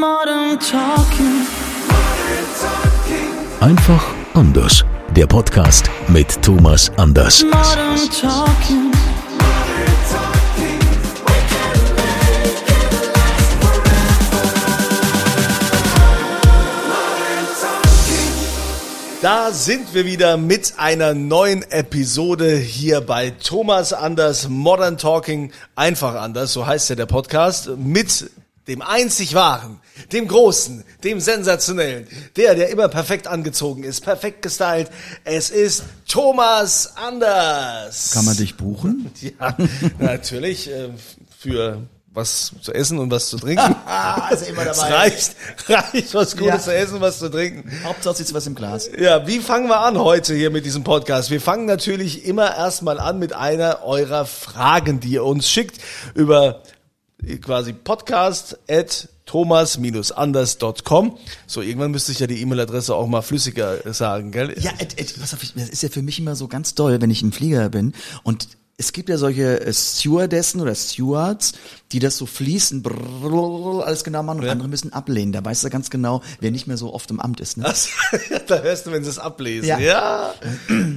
Modern Talking. Einfach anders. Der Podcast mit Thomas Anders. Modern Talking. Da sind wir wieder mit einer neuen Episode hier bei Thomas Anders Modern Talking einfach anders, so heißt ja der Podcast, mit dem einzig wahren, dem großen, dem sensationellen, der, der immer perfekt angezogen ist, perfekt gestylt. Es ist Thomas Anders. Kann man dich buchen? Ja, natürlich, äh, für was zu essen und was zu trinken. also immer Es reicht, reicht was Gutes Ja. zu essen, was zu trinken. Hauptsache sitzt was im Glas. Ja, wie fangen wir an heute hier mit diesem Podcast? Wir fangen natürlich immer erstmal an mit einer eurer Fragen, die ihr uns schickt über quasi podcast at thomas-anders.com. So, irgendwann müsste ich ja die E-Mail-Adresse auch mal flüssiger sagen, gell? Ja, Ed, Ed, pass auf, das ist ja für mich immer so ganz doll, wenn ich im Flieger bin und es gibt ja solche äh, Stewardessen oder Stewards, die das so fließen, alles genau machen und andere müssen ablehnen. Da weißt du ganz genau, wer nicht mehr so oft im Amt ist. Ne? Das, da hörst du, wenn sie es ablesen. Ja. Ja.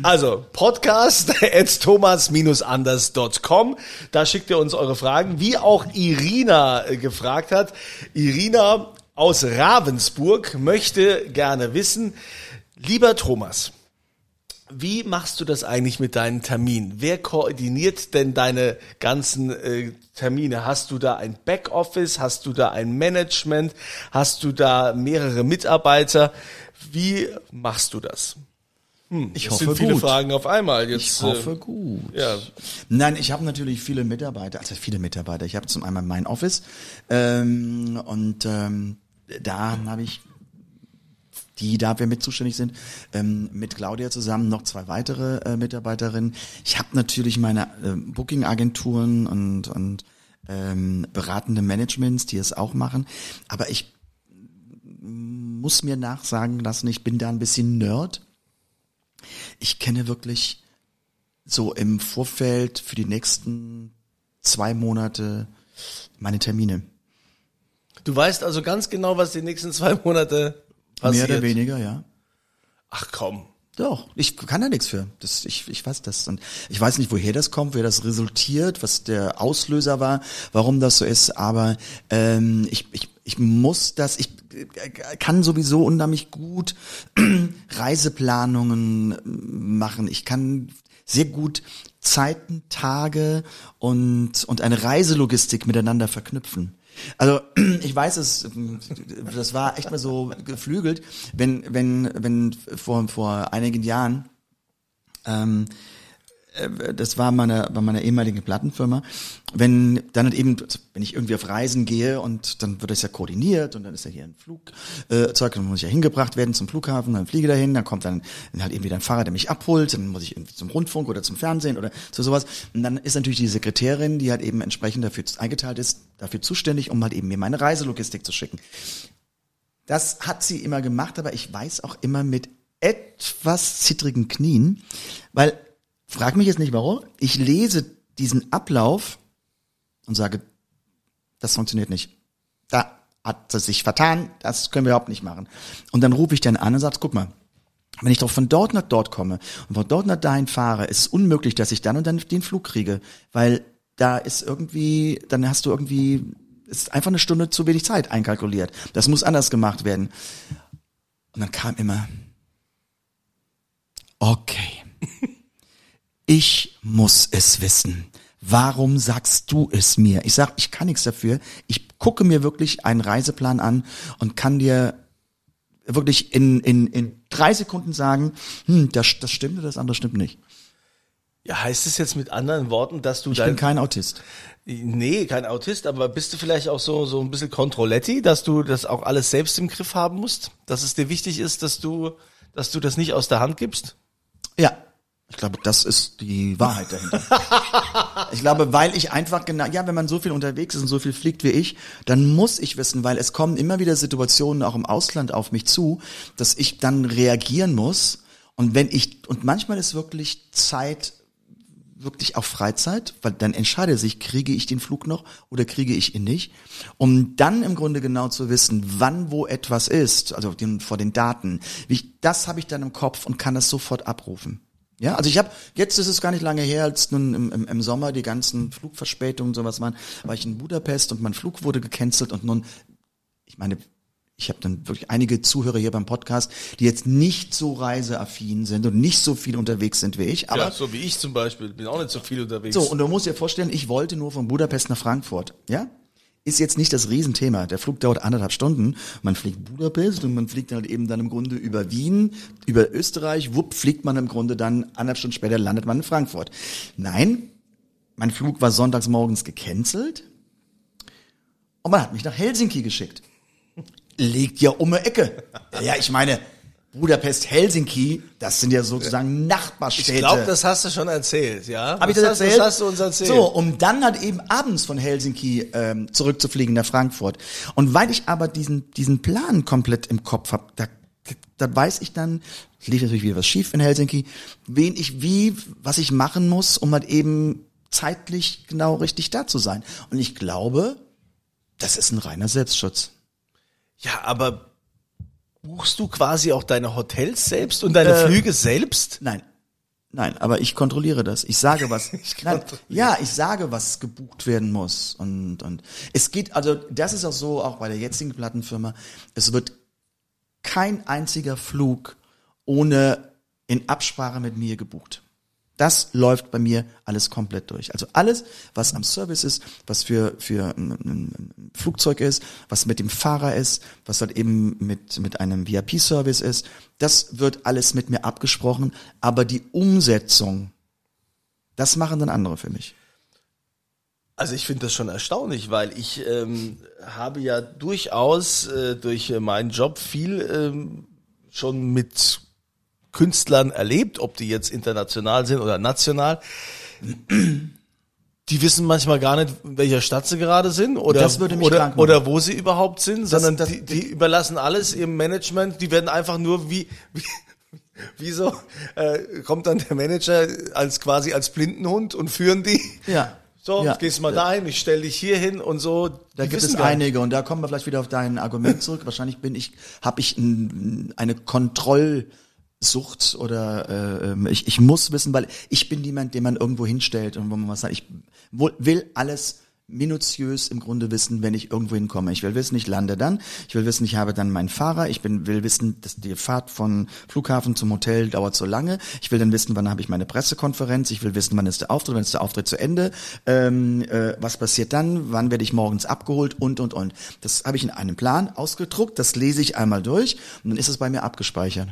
Also, podcast at thomas-anders.com. Da schickt ihr uns eure Fragen, wie auch Irina äh, gefragt hat. Irina aus Ravensburg möchte gerne wissen, lieber Thomas, wie machst du das eigentlich mit deinen Terminen? Wer koordiniert denn deine ganzen äh, Termine? Hast du da ein Backoffice? Hast du da ein Management? Hast du da mehrere Mitarbeiter? Wie machst du das? Ich Das hoffe sind viele gut. Fragen auf einmal. Jetzt, Ich hoffe äh, gut. ja. Nein, ich habe natürlich viele Mitarbeiter, also viele Mitarbeiter. Ich habe zum einen mein Office ähm, und ähm, da habe ich die dafür mit zuständig sind, ähm, mit Claudia zusammen noch zwei weitere äh, Mitarbeiterinnen. Ich habe natürlich meine ähm, Booking-Agenturen und, und ähm, beratende Managements, die es auch machen. Aber ich muss mir nachsagen lassen, ich bin da ein bisschen Nerd. Ich kenne wirklich so im Vorfeld für die nächsten zwei Monate meine Termine. Du weißt also ganz genau, was die nächsten zwei Monate passiert. Mehr oder weniger, ja. Ach komm. Doch, ich kann da nichts für. Das, ich, ich weiß das. Und ich weiß nicht, woher das kommt, wer das resultiert, was der Auslöser war, warum das so ist, aber ähm, ich, ich, ich muss das, ich äh, kann sowieso unheimlich gut Reiseplanungen machen. Ich kann sehr gut Zeiten, Tage und, und eine Reiselogistik miteinander verknüpfen. Also ich weiß es, das war echt mal so geflügelt, wenn wenn wenn vor vor einigen Jahren ähm, äh, das war meine, bei meiner ehemaligen Plattenfirma, wenn dann halt eben, wenn ich irgendwie auf Reisen gehe und dann wird das ja koordiniert und dann ist ja hier ein Flugzeug, dann muss ich ja hingebracht werden zum Flughafen, dann fliege dahin, dann kommt dann halt eben wieder ein Fahrer, der mich abholt, dann muss ich irgendwie zum Rundfunk oder zum Fernsehen oder zu sowas. Und dann ist natürlich die Sekretärin, die halt eben entsprechend dafür eingeteilt ist, dafür zuständig, um halt eben mir meine Reiselogistik zu schicken. Das hat sie immer gemacht, aber ich weiß auch immer mit etwas zittrigen Knien, weil, frag mich jetzt nicht warum, ich lese diesen Ablauf und sage, das funktioniert nicht. Da hat sie sich vertan, das können wir überhaupt nicht machen. Und dann rufe ich dann an und sage, guck mal, wenn ich doch von dort nach dort komme und von dort nach dahin fahre, ist es unmöglich, dass ich dann und dann den Flug kriege, weil da ist irgendwie, dann hast du irgendwie, ist einfach eine Stunde zu wenig Zeit einkalkuliert. Das muss anders gemacht werden. Und dann kam immer, okay, ich muss es wissen. Warum sagst du es mir? Ich sag, ich kann nichts dafür. Ich gucke mir wirklich einen Reiseplan an und kann dir wirklich in, in, in drei Sekunden sagen, hm, das, das stimmt oder das andere stimmt nicht. Ja, heißt es jetzt mit anderen Worten, dass du Ich dein, bin kein Autist. nee, kein Autist, aber bist du vielleicht auch so, so ein bisschen Kontrolletti, dass du das auch alles selbst im Griff haben musst? Dass es dir wichtig ist, dass du, dass du das nicht aus der Hand gibst? Ja. Ich glaube, das ist die Wahrheit dahinter. ich glaube, weil ich einfach genau, ja, wenn man so viel unterwegs ist und so viel fliegt wie ich, dann muss ich wissen, weil es kommen immer wieder Situationen auch im Ausland auf mich zu, dass ich dann reagieren muss. Und wenn ich, und manchmal ist wirklich Zeit, wirklich auch Freizeit, weil dann entscheide sich, kriege ich den Flug noch oder kriege ich ihn nicht, um dann im Grunde genau zu wissen, wann wo etwas ist, also den, vor den Daten. Wie ich, das habe ich dann im Kopf und kann das sofort abrufen. Ja, also ich habe, jetzt ist es gar nicht lange her, als nun im, im, im Sommer die ganzen Flugverspätungen und sowas waren, war ich in Budapest und mein Flug wurde gecancelt und nun, ich meine, ich habe dann wirklich einige Zuhörer hier beim Podcast, die jetzt nicht so reiseaffin sind und nicht so viel unterwegs sind wie ich, aber ja, so wie ich zum Beispiel, bin auch nicht so viel unterwegs. so, und du musst dir vorstellen, ich wollte nur von Budapest nach Frankfurt, ja? Ist jetzt nicht das Riesenthema. Der Flug dauert anderthalb Stunden. Man fliegt Budapest und man fliegt halt eben dann im Grunde über Wien, über Österreich. Wupp, fliegt man im Grunde dann anderthalb Stunden später landet man in Frankfurt. Nein, mein Flug war sonntags morgens gecancelt und man hat mich nach Helsinki geschickt. Liegt ja um die Ecke. Ja, ich meine, Budapest, Helsinki, das sind ja sozusagen Nachbarstädte. ich glaube, das hast du schon erzählt, ja? Habe ich das hast, erzählt? Das hast du uns erzählt. So, um dann halt eben abends von Helsinki ähm, zurückzufliegen nach Frankfurt. Und weil ich aber diesen, diesen Plan komplett im Kopf habe, da, da weiß ich dann, es lief natürlich wieder was schief in Helsinki, wen ich wie, was ich machen muss, um halt eben zeitlich genau richtig da zu sein. Und ich glaube, das ist ein reiner Selbstschutz. Ja, aber buchst du quasi auch deine Hotels selbst und deine Äh, Flüge selbst? Nein. Nein, aber ich kontrolliere das. Ich sage was. Nein, ja, ich sage, was gebucht werden muss. Und, und es geht, also das ist auch so, auch bei der jetzigen Plattenfirma, es wird kein einziger Flug ohne in Absprache mit mir gebucht. Das läuft bei mir alles komplett durch. Also alles, was am Service ist, was für, für ein, Flugzeug ist, was mit dem Fahrer ist, was halt eben mit, mit einem VIP-Service ist, das wird alles mit mir abgesprochen. Aber die Umsetzung, das machen dann andere für mich. Also ich finde das schon erstaunlich, weil ich ähm, habe ja durchaus äh, durch meinen Job viel ähm, schon mit Künstlern erlebt, ob die jetzt international sind oder national. Die wissen manchmal gar nicht, in welcher Stadt sie gerade sind oder, oder, oder wo sie überhaupt sind, sondern das- die, die überlassen alles ihrem Management. Die werden einfach nur wie, wie Wieso äh, kommt dann der Manager als quasi als Blindenhund und führen die? Ja. So, Ja. gehst mal dahin, ich stell dich hier hin und so. Da Die gibt es einige und da kommen wir vielleicht wieder auf dein Argument zurück. Wahrscheinlich bin ich, habe ich ein, eine Kontrollsucht oder äh, ähm, ich, ich muss wissen, weil ich bin niemand, den man irgendwo hinstellt und wo man was sagt. Ich will alles minutiös im Grunde wissen, wenn ich irgendwo hinkomme. Ich will wissen, ich lande dann. Ich will wissen, ich habe dann meinen Fahrer. Ich bin, will wissen, dass die Fahrt von Flughafen zum Hotel dauert so lange. Ich will dann wissen, wann habe ich meine Pressekonferenz. Ich will wissen, wann ist der Auftritt, wann ist der Auftritt zu Ende. Ähm, äh, was passiert dann? Wann werde ich morgens abgeholt? Und, und, und. Das habe ich in einem Plan ausgedruckt. Das lese ich einmal durch und dann ist es bei mir abgespeichert.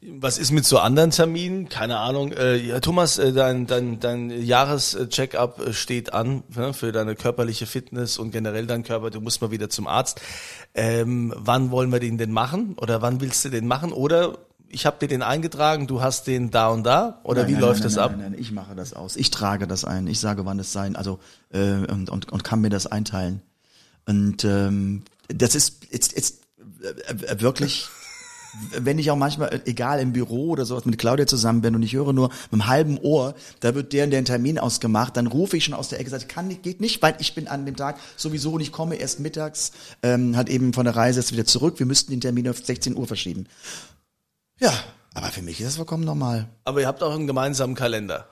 Was ist mit so anderen Terminen? Keine Ahnung. Äh, ja, Thomas, äh, dein, dein, dein Jahrescheckup äh, steht an ne, für deine körperliche Fitness und generell dein Körper. Du musst mal wieder zum Arzt. Ähm, wann wollen wir den denn machen? Oder wann willst du den machen? Oder ich habe dir den eingetragen, du hast den da und da? Oder Nein, wie nein, läuft nein, das ab? Nein, nein, ich mache das aus. Ich trage das ein. Ich sage, wann es sein, also äh, und, und, und kann mir das einteilen. Und ähm, das ist jetzt, jetzt äh, äh, wirklich, wenn ich auch manchmal, äh, egal im Büro oder sowas mit Claudia zusammen bin und ich höre nur mit einem halben Ohr, da wird der, der einen Termin ausgemacht, dann rufe ich schon aus der Ecke, sage, kann nicht, geht nicht, weil ich bin an dem Tag sowieso und ich komme erst mittags, ähm, halt eben von der Reise jetzt wieder zurück. Wir müssten den Termin auf 16 Uhr verschieben. Ja, aber für mich ist das vollkommen normal. Aber ihr habt auch einen gemeinsamen Kalender.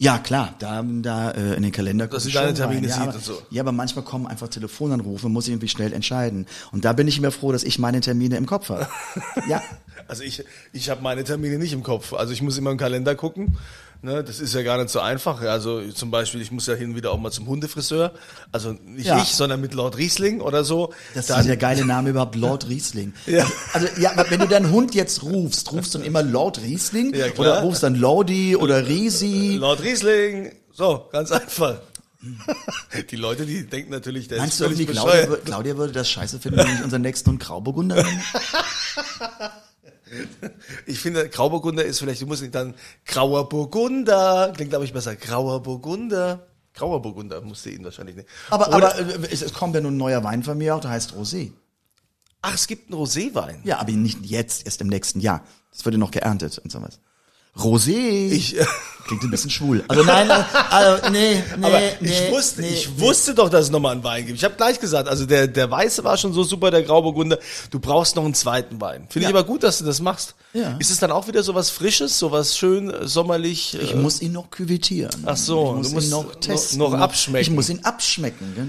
Ja, klar, da, da äh, in den Kalender Dass sie deine schon rein. Termine ja, aber, und so. Ja, aber manchmal kommen einfach Telefonanrufe, muss ich irgendwie schnell entscheiden. Und da bin ich immer froh, dass ich meine Termine im Kopf habe. ja, Also ich, ich habe meine Termine nicht im Kopf. Also ich muss immer im Kalender gucken. Ne, das ist ja gar nicht so einfach. Also zum Beispiel, ich muss ja hin und wieder auch mal zum Hundefriseur. Also nicht Ja. ich, sondern mit Lord Riesling oder so. das Dann- ist der geile Name überhaupt, Lord Riesling. Ja. Also ja, wenn du deinen Hund jetzt rufst, rufst du dann immer Lord Riesling Ja, klar. oder rufst dann Lordi oder Risi? Lord Riesling. So, ganz einfach. Die Leute, die denken natürlich, der Meinst ist du irgendwie, Claudia, Claudia würde das scheiße finden, wenn ich unseren nächsten Hund Grauburgunder nenne? Ich finde, Grauburgunder ist vielleicht, du musst nicht dann grauer Burgunder. Klingt, glaube ich, besser. Grauer Burgunder. Grauer Burgunder musste ihn wahrscheinlich nicht. Aber, Oder- aber äh, es, es kommt ja nun ein neuer Wein von mir auch, der heißt Rosé. ach, es gibt einen Roséwein. Ja, aber nicht jetzt, erst im nächsten Jahr. Das wird ja noch geerntet und sowas. Rosé. Ich, äh, Klingt ein bisschen schwul. Also nein, also, nee, nee, aber nee, ich wusste, nee, ich wusste doch, dass es nochmal einen Wein gibt. Ich habe gleich gesagt, also der, der Weiße war schon so super, der Grauburgunder. Du brauchst noch einen zweiten Wein. Finde Ja. ich aber gut, dass du das machst. Ja. Ist es dann auch wieder so was Frisches, so was schön äh, sommerlich? Ich äh, muss ihn noch küvetieren. Ach so, ich muss du musst ihn noch noch- testen. noch abschmecken. Ich muss ihn abschmecken.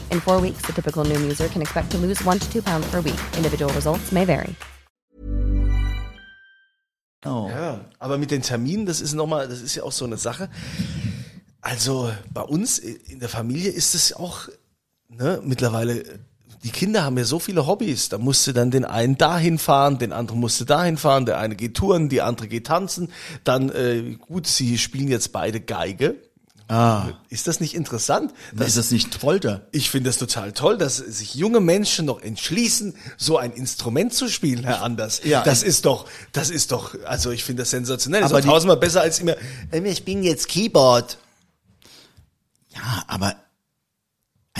In four weeks, the typical Noom user can expect to lose one to two pounds per week. Individual results may vary. Oh. Ja, aber mit den Terminen, das ist nochmal, das ist ja auch so eine Sache. Also bei uns in der Familie ist es auch, ne, mittlerweile, die Kinder haben ja so viele Hobbys. Da musste dann den einen dahin fahren, den anderen musste dahin fahren, der eine geht touren, die andere geht tanzen. Dann, äh, gut, sie spielen jetzt beide Geige. Ah, Ist das nicht interessant? ist das nicht Folter? Ich finde es total toll, dass sich junge Menschen noch entschließen, so ein Instrument zu spielen, Herr Anders. Ja. Das ist doch, das ist doch, also ich finde das sensationell. Das Aber ist die- doch tausendmal besser als immer, äh, wir spielen jetzt Keyboard. Ja, aber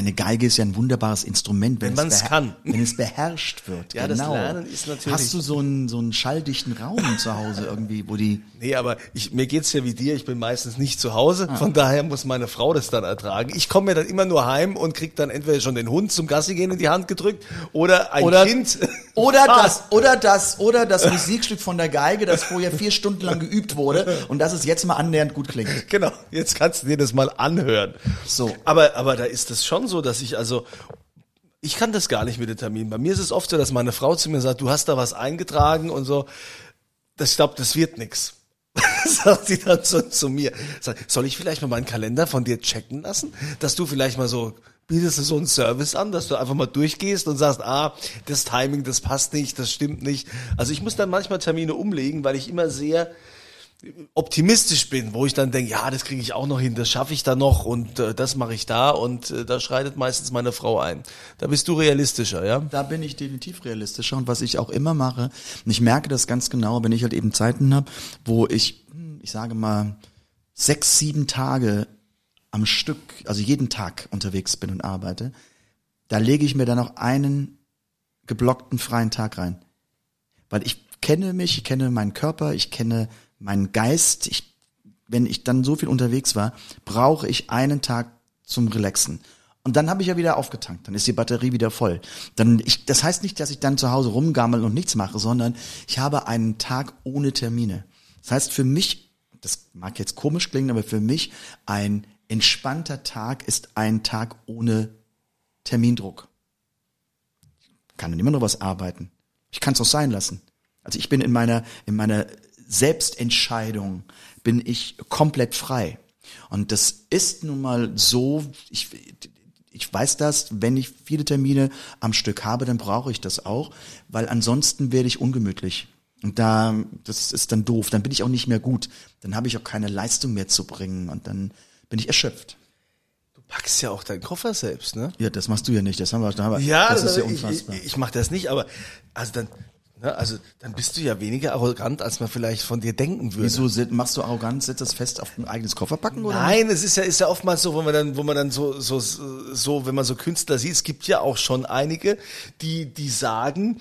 eine Geige ist ja ein wunderbares Instrument, wenn, Wenn es kann. Wenn es beherrscht wird. Ja, das genau. Lernen ist natürlich- Hast du so einen, so einen schalldichten Raum zu Hause irgendwie, wo die. Nee, aber ich, mir geht's ja wie dir, ich bin meistens nicht zu Hause, Ah. von daher muss meine Frau das dann ertragen. Ich komme mir dann immer nur heim und krieg dann entweder schon den Hund zum Gassi gehen in die Hand gedrückt oder ein Oder, Kind. Oder Ah, das, oder das, oder das Musikstück von der Geige, das vorher vier Stunden lang geübt wurde und das es jetzt mal annähernd gut klingt. Genau, jetzt kannst du dir das mal anhören. So. Aber, aber da ist es schon so, dass ich also, ich kann das gar nicht mit den Terminen. Bei mir ist es oft so, dass meine Frau zu mir sagt, du hast da was eingetragen und so. Das, ich glaube, das wird nix. sagt sie dann so zu mir. Soll ich vielleicht mal meinen Kalender von dir checken lassen? Dass du vielleicht mal so, bietest du so einen Service an, dass du einfach mal durchgehst und sagst, ah, das Timing, das passt nicht, das stimmt nicht. Also ich muss dann manchmal Termine umlegen, weil ich immer sehr optimistisch bin, wo ich dann denke, ja, das kriege ich auch noch hin, das schaffe ich da noch und äh, das mache ich da und äh, da schreitet meistens meine Frau ein. Da bist du realistischer, ja? Da bin ich definitiv realistischer und was ich auch immer mache, und ich merke das ganz genau, wenn ich halt eben Zeiten habe, wo ich, hm, ich sage mal, sechs, sieben Tage am Stück, also jeden Tag unterwegs bin und arbeite, da lege ich mir dann auch einen geblockten freien Tag rein. Weil ich kenne mich, ich kenne meinen Körper, ich kenne meinen Geist. Ich, wenn ich dann so viel unterwegs war, brauche ich einen Tag zum Relaxen. Und dann habe ich ja wieder aufgetankt, dann ist die Batterie wieder voll. Dann ich, das heißt nicht, dass ich dann zu Hause rumgammel und nichts mache, sondern ich habe einen Tag ohne Termine. Das heißt für mich, das mag jetzt komisch klingen, aber für mich ein entspannter Tag ist ein Tag ohne Termindruck. Ich kann dann immer noch was arbeiten. Ich kann es auch sein lassen. Also ich bin in meiner in meiner Selbstentscheidung bin ich komplett frei. Und das ist nun mal so, ich, ich weiß das, wenn ich viele Termine am Stück habe, dann brauche ich das auch, weil ansonsten werde ich ungemütlich. Und da, das ist dann doof. Dann bin ich auch nicht mehr gut. Dann habe ich auch keine Leistung mehr zu bringen und dann bin ich erschöpft. Du packst ja auch deinen Koffer selbst, ne? Ja, das machst du ja nicht. Das haben wir, da haben wir Ja, das ist ja ich, unfassbar. Ich, ich mache das nicht, aber also dann, ne, also dann bist du ja weniger arrogant, als man vielleicht von dir denken würde. Wieso machst du arrogant, setzt das fest auf ein eigenes Kofferpacken oder? Nein, es ist ja, ist ja oftmals so, wo man dann, wo man dann so, so, so, wenn man so Künstler sieht, es gibt ja auch schon einige, die, die sagen,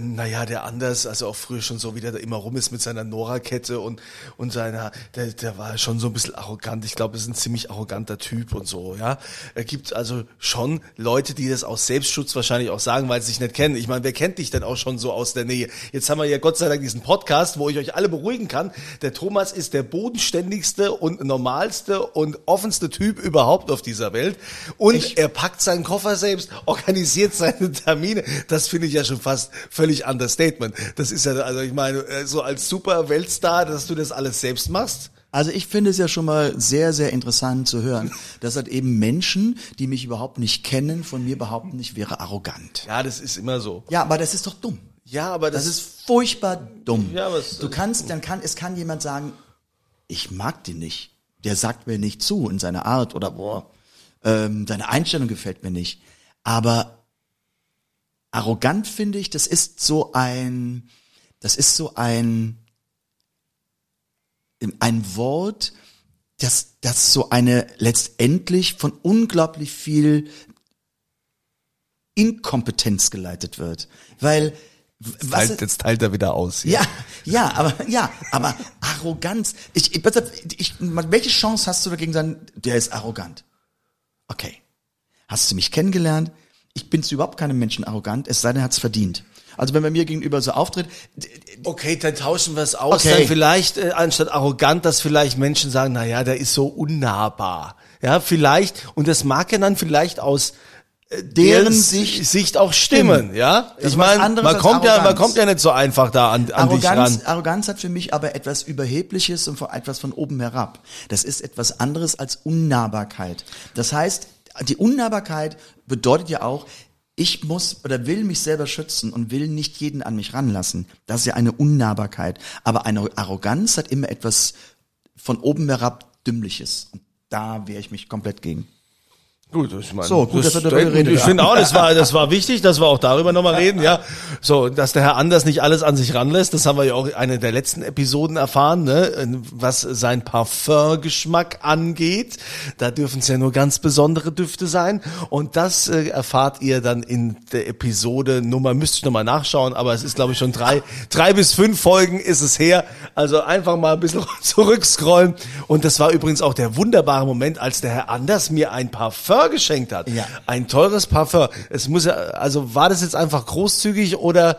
naja, der Anders, also auch früher schon so, wie der da immer rum ist mit seiner Nora-Kette und, und seiner, der, der war schon so ein bisschen arrogant. Ich glaube, er ist ein ziemlich arroganter Typ und so, ja. Er gibt also schon Leute, die das aus Selbstschutz wahrscheinlich auch sagen, weil sie sich nicht kennen. Ich meine, wer kennt dich denn auch schon so aus der Nähe? Jetzt haben wir ja Gott sei Dank diesen Podcast, wo ich euch alle beruhigen kann. Der Thomas ist der bodenständigste und normalste und offenste Typ überhaupt auf dieser Welt. Und er packt seinen Koffer selbst, organisiert seine Termine. Das finde ich ja schon fast völlig Understatement. Das ist ja, also ich meine, äh, so als super Weltstar, dass du das alles selbst machst. Also ich finde es ja schon mal sehr, sehr interessant zu hören, dass halt eben Menschen, die mich überhaupt nicht kennen, von mir behaupten, ich wäre arrogant. Ja, das ist immer so. Ja, aber das ist doch dumm. Ja, aber Das ist furchtbar dumm. Ja, aber es- du kannst, dann kann, es kann jemand sagen, ich mag den nicht. Der sagt mir nicht zu in seiner Art oder boah, ähm, seine Einstellung gefällt mir nicht. Aber arrogant finde ich, das ist so ein, das ist so ein, ein Wort, das, das so eine letztendlich von unglaublich viel Inkompetenz geleitet wird. Weil, was, Teilt, jetzt teilt er wieder aus. ja, ja, aber ja, aber Arroganz. Ich, ich, ich, welche Chance hast du dagegen sagen, der ist arrogant? Okay. Hast du mich kennengelernt? Ich bin zu überhaupt keinem Menschen arrogant, es sei denn, er hat's verdient. Also wenn er mir gegenüber so auftritt, Okay, dann tauschen wir es aus. Okay. Dann vielleicht äh, anstatt arrogant, dass vielleicht Menschen sagen, na ja, der ist so unnahbar. Ja, vielleicht und das mag ja dann vielleicht aus äh, Deren Sicht, Sicht Sicht auch stimmen, stimmen. ja? Das Ich was meine, man kommt ja, man kommt ja nicht so einfach da an, an dich Arroganz, ran. Arroganz hat für mich aber etwas Überhebliches und etwas von oben herab. Das ist etwas anderes als Unnahbarkeit. Das heißt, die Unnahbarkeit bedeutet ja auch, ich muss oder will mich selber schützen und will nicht jeden an mich ranlassen. Das ist ja eine Unnahbarkeit. Aber eine Arroganz hat immer etwas von oben herab Dümmliches. Und da wehre ich mich komplett gegen. Gut, ich meine, So, gut, dass wir darüber ich geredet haben. finde auch, das war, das war wichtig, dass wir auch darüber nochmal reden, ja. So, dass der Herr Anders nicht alles an sich ranlässt, das haben wir ja auch eine der letzten Episoden erfahren, ne, was sein Parfumgeschmack angeht. Da dürfen es ja nur ganz besondere Düfte sein. Und das äh, erfahrt ihr dann in der Episode Nummer, müsste ich nochmal nachschauen, aber es ist, glaube ich, schon drei, drei bis fünf Folgen ist es her. Also einfach mal ein bisschen zurückscrollen. Und das war übrigens auch der wunderbare Moment, als der Herr Anders mir ein Parfum geschenkt hat. Ja. Ein teures Parfum. Es muss ja, also war das jetzt einfach großzügig oder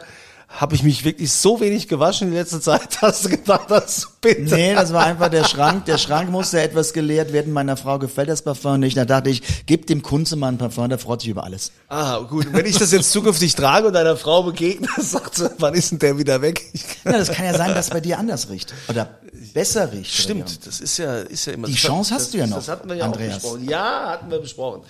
habe ich mich wirklich so wenig gewaschen in letzter Zeit, dass du gedacht hast, bitte. Nee, das war einfach der Schrank. Der Schrank musste etwas geleert werden. Meiner Frau gefällt das Parfum nicht. Da dachte ich, gib dem Kunze mal ein Parfum, der freut sich über alles. Ah, gut. Wenn ich das jetzt zukünftig trage und deiner Frau begegne, sagt sie, wann ist denn der wieder weg? Ja, das kann ja sein, dass bei dir anders riecht. Oder besser riecht. Stimmt, das ist ja, ist ja immer. Die das Chance hast das, du ja noch, Das hatten wir ja Andreas. auch besprochen. Ja, hatten wir besprochen.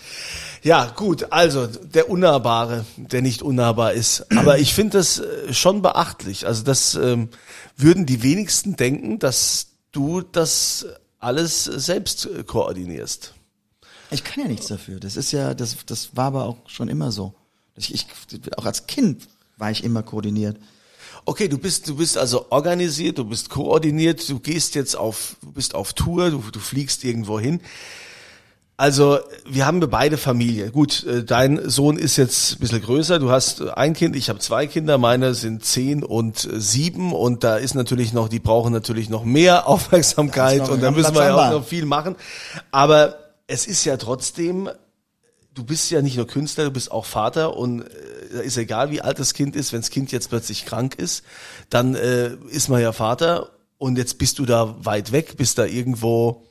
Ja, gut, also der Unnahbare, der nicht unnahbar ist. Aber ich finde das äh, schon beachtlich. Also das ähm, würden die wenigsten denken, dass du das alles selbst koordinierst. Ich kann ja nichts dafür. Das ist ja, das, das war aber auch schon immer so. Ich, ich, auch als Kind war ich immer koordiniert. Okay, du bist, du bist also organisiert, du bist koordiniert, du gehst jetzt auf, du bist auf Tour, du, du fliegst irgendwo hin. Also, wir haben beide Familie. Gut, äh, dein Sohn ist jetzt ein bisschen größer. Du hast ein Kind, ich habe zwei Kinder. Meine sind zehn und sieben. Und da ist natürlich noch, die brauchen natürlich noch mehr Aufmerksamkeit. Noch und da müssen wir ja auch noch viel machen. Aber es ist ja trotzdem, du bist ja nicht nur Künstler, du bist auch Vater und äh, ist egal, wie alt das Kind ist, wenn das Kind jetzt plötzlich krank ist, dann äh, ist man ja Vater und jetzt bist du da weit weg, bist da irgendwo,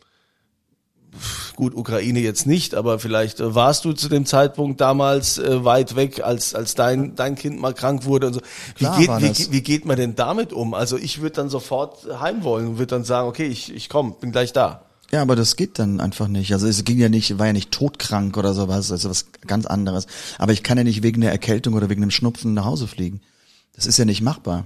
gut, Ukraine jetzt nicht, aber vielleicht äh, warst du zu dem Zeitpunkt damals äh, weit weg, als, als dein, dein Kind mal krank wurde und so. Wie, Klar geht, war wie, wie geht man denn damit um? Also ich würde dann sofort heim wollen und würde dann sagen, okay, ich, ich komm, bin gleich da. Ja, aber das geht dann einfach nicht. Also es ging ja nicht, war ja nicht todkrank oder sowas, also was ganz anderes. Aber ich kann ja nicht wegen der Erkältung oder wegen dem Schnupfen nach Hause fliegen. Das ist ja nicht machbar.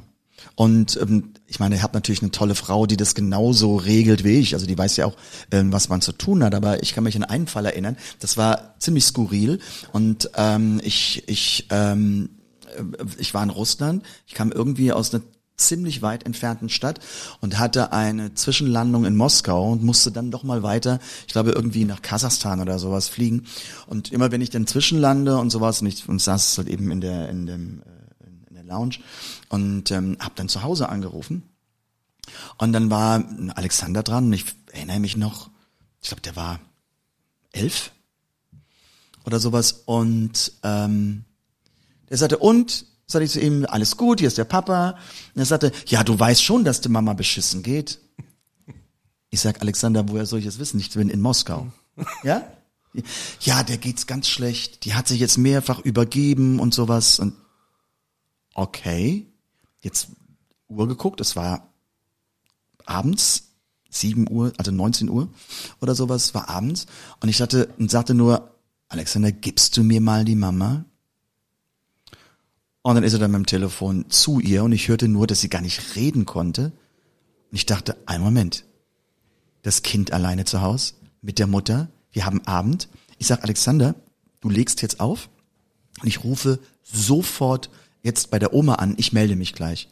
Und ähm, ich meine, ich habe natürlich eine tolle Frau, die das genauso regelt wie ich. Also die weiß ja auch, ähm, was man zu tun hat. Aber ich kann mich an einen Fall erinnern. Das war ziemlich skurril. Und ähm, ich, ich, ähm, äh, ich war in Russland. Ich kam irgendwie aus einer ziemlich weit entfernten Stadt und hatte eine Zwischenlandung in Moskau und musste dann doch mal weiter, ich glaube irgendwie nach Kasachstan oder sowas fliegen. Und immer wenn ich dann zwischenlande und sowas, und ich und saß halt eben in der in dem äh, Lounge und ähm, habe dann zu Hause angerufen und dann war Alexander dran ich erinnere mich noch, ich glaube der war elf oder sowas und ähm, der sagte, und? Sagte ich zu ihm, alles gut, hier ist der Papa. Und er sagte, ja, du weißt schon, dass die Mama beschissen geht. Ich sag, Alexander, woher soll ich das wissen? Ich bin in Moskau. Ja? Ja, der geht's ganz schlecht. Die hat sich jetzt mehrfach übergeben und sowas. Und okay, jetzt Uhr geguckt, es war abends, 7 Uhr, also 19 Uhr oder sowas, war abends. Und ich sagte, und sagte nur, Alexander, gibst du mir mal die Mama? Und dann ist er dann mit dem Telefon zu ihr und ich hörte nur, dass sie gar nicht reden konnte. Und ich dachte, ein Moment, das Kind alleine zu Hause mit der Mutter, wir haben Abend. Ich sag Alexander, du legst jetzt auf und ich rufe sofort jetzt bei der Oma an, ich melde mich gleich.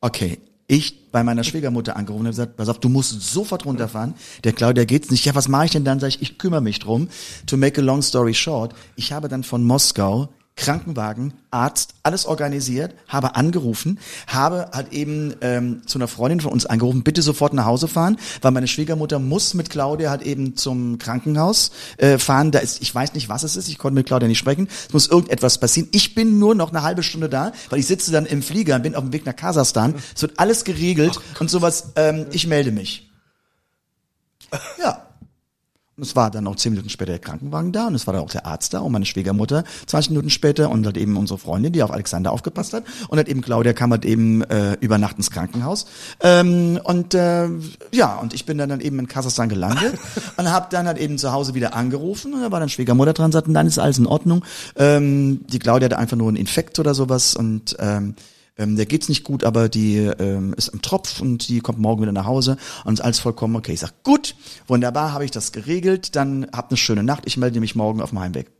Okay, ich bei meiner Schwiegermutter angerufen und gesagt, pass auf, du musst sofort runterfahren. Der Claudia geht's nicht. Ja, was mache ich denn dann? Sag ich, ich kümmere mich drum. To make a long story short, ich habe dann von Moskau Krankenwagen, Arzt, alles organisiert, habe angerufen, habe halt eben ähm, zu einer Freundin von uns angerufen, bitte sofort nach Hause fahren, weil meine Schwiegermutter muss mit Claudia halt eben zum Krankenhaus äh, fahren. Da ist, ich weiß nicht, was es ist, ich konnte mit Claudia nicht sprechen. Es muss irgendetwas passieren. Ich bin nur noch eine halbe Stunde da, weil ich sitze dann im Flieger, bin auf dem Weg nach Kasachstan. Es wird alles geregelt und sowas. Ähm, ich melde mich. Ja. Und es war dann auch zehn Minuten später der Krankenwagen da und es war dann auch der Arzt da und meine Schwiegermutter 20 Minuten später und halt eben unsere Freundin, die auf Alexander aufgepasst hat und halt eben Claudia kam halt eben äh, über Nacht ins Krankenhaus ähm, und äh, ja und ich bin dann, dann eben in Kasachstan gelandet und habe dann halt eben zu Hause wieder angerufen und da war dann Schwiegermutter dran und sagten, dann ist alles in Ordnung. Ähm, die Claudia hatte einfach nur einen Infekt oder sowas und ähm, ähm, der geht's nicht gut, aber die ähm, ist im Tropf und die kommt morgen wieder nach Hause und ist alles vollkommen okay. Ich sag, gut, wunderbar, habe ich das geregelt, dann habt eine schöne Nacht, ich melde mich morgen auf dem Heimweg.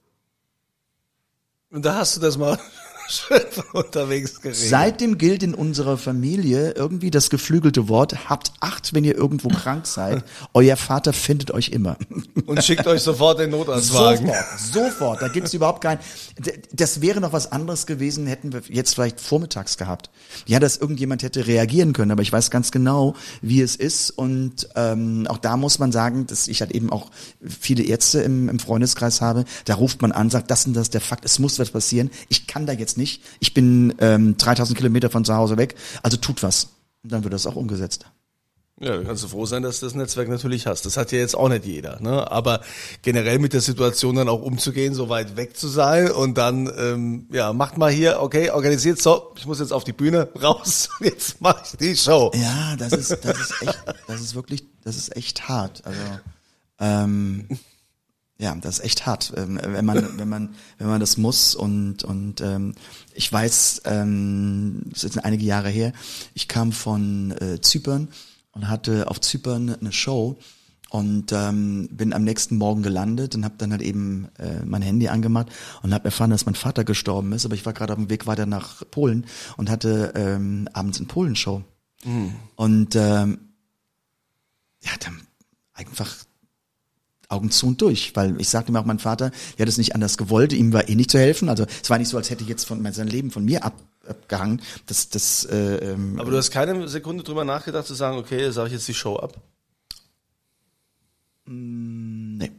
Und da hast du das mal unterwegs geregelt. Seitdem gilt in unserer Familie irgendwie das geflügelte Wort, habt Acht, wenn ihr irgendwo krank seid, euer Vater findet euch immer. und schickt euch sofort den Notarztwagen. Sofort, sofort. Da gibt's überhaupt kein. D- Das wäre noch was anderes gewesen, hätten wir jetzt vielleicht vormittags gehabt. Ja, dass irgendjemand hätte reagieren können, aber ich weiß ganz genau, wie es ist. Und ähm, auch da muss man sagen, dass ich halt eben auch viele Ärzte im, im Freundeskreis habe. Da ruft man an, sagt, das und das ist der Fakt, es muss was passieren. Ich kann da jetzt nicht. Ich bin ähm, 3000 Kilometer von zu Hause weg. Also tut was. Und dann wird das auch umgesetzt. Ja, kannst du froh sein, dass du das Netzwerk natürlich hast. Das hat ja jetzt auch nicht jeder. Ne? Aber generell mit der Situation dann auch umzugehen, so weit weg zu sein und dann, ähm, ja, macht mal hier, okay, organisiert, so, ich muss jetzt auf die Bühne raus, jetzt mach ich die Show. Ja, das ist, das ist echt, das ist wirklich, das ist echt hart. Also, ähm, ja, das ist echt hart, ähm, wenn man, wenn man, wenn man das muss und und ähm, ich weiß, ähm, das ist einige Jahre her. Ich kam von äh, Zypern und hatte auf Zypern eine Show und ähm, bin am nächsten Morgen gelandet und habe dann halt eben äh, mein Handy angemacht und habe erfahren, dass mein Vater gestorben ist. Aber ich war gerade auf dem Weg weiter nach Polen und hatte ähm, abends eine Polenshow. Und ähm, ja, dann einfach Augen zu und durch, weil ich sagte mir auch, mein Vater, er hat es nicht anders gewollt, ihm war eh nicht zu helfen. Also es war nicht so, als hätte jetzt von sein Leben von mir ab, abgehangen. Das, das, äh, ähm, Aber du hast keine Sekunde drüber nachgedacht zu sagen, okay, sage ich jetzt die Show ab. nee.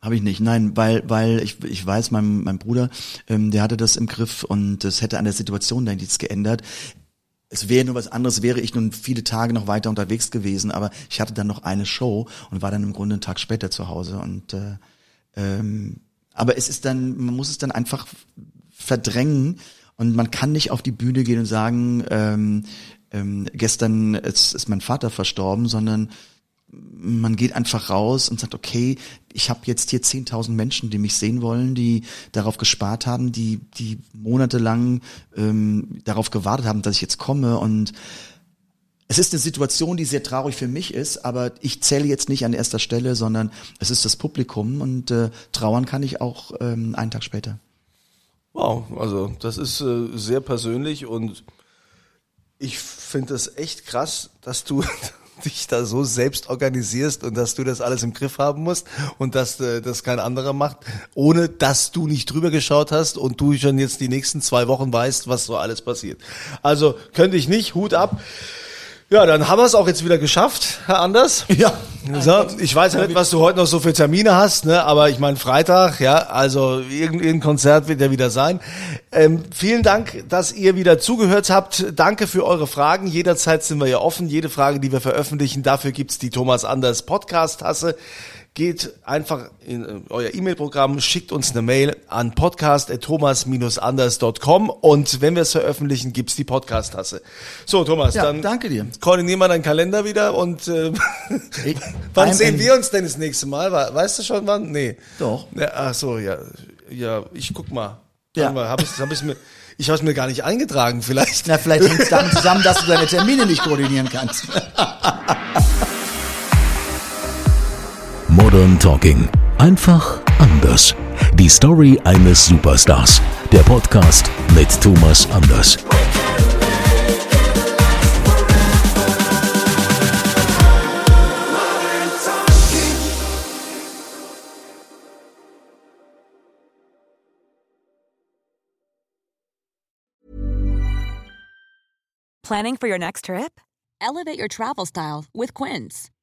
Habe ich nicht, nein, weil, weil ich, ich weiß, mein, mein Bruder, ähm, der hatte das im Griff und es hätte an der Situation da nichts geändert. Es wäre nur was anderes, wäre ich nun viele Tage noch weiter unterwegs gewesen, aber ich hatte dann noch eine Show und war dann im Grunde einen Tag später zu Hause und äh, ähm, aber es ist dann, man muss es dann einfach verdrängen und man kann nicht auf die Bühne gehen und sagen, ähm, ähm, gestern ist, ist mein Vater verstorben, sondern man geht einfach raus und sagt, okay, ich habe jetzt hier 10.000 Menschen, die mich sehen wollen, die darauf gespart haben, die die monatelang ähm, darauf gewartet haben, dass ich jetzt komme und es ist eine Situation, die sehr traurig für mich ist, aber ich zähle jetzt nicht an erster Stelle, sondern es ist das Publikum und äh, trauern kann ich auch ähm, einen Tag später. Wow, also das ist äh, sehr persönlich und ich finde es echt krass, dass du dich da so selbst organisierst und dass du das alles im Griff haben musst und dass äh, das kein anderer macht, ohne dass du nicht drüber geschaut hast und du schon jetzt die nächsten zwei Wochen weißt, was so alles passiert. Also könnte ich nicht, Hut ab. Ja, dann haben wir es auch jetzt wieder geschafft, Herr Anders. Ja. So, ich weiß ja nicht, was du heute noch so für Termine hast, ne? aber ich meine Freitag, ja, also irgendein Konzert wird ja wieder sein. Ähm, vielen Dank, dass ihr wieder zugehört habt. Danke für eure Fragen. Jederzeit sind wir ja offen. Jede Frage, die wir veröffentlichen, dafür gibt's die Thomas Anders Podcast-Tasse. Geht einfach in äh, euer E-Mail-Programm, schickt uns eine Mail an podcast.thomas-anders.com und wenn wir es veröffentlichen, gibt's die Podcast-Tasse. So, Thomas, Ja, dann danke dir. koordinieren wir deinen Kalender wieder und äh, wann I'm sehen wir uns denn das nächste Mal? We- Weißt du schon wann? Nee. Doch. Ja, ach so, ja. Ja, ich guck mal. Ja. Mal, hab ich's, hab mir, ich habe es mir gar nicht eingetragen, vielleicht. Na, vielleicht hängt es damit zusammen, dass du deine Termine nicht koordinieren kannst. Modern Talking. Einfach anders. Die Story eines Superstars. Der Podcast mit Thomas Anders. Planning for your next trip? Elevate your travel style with Quince.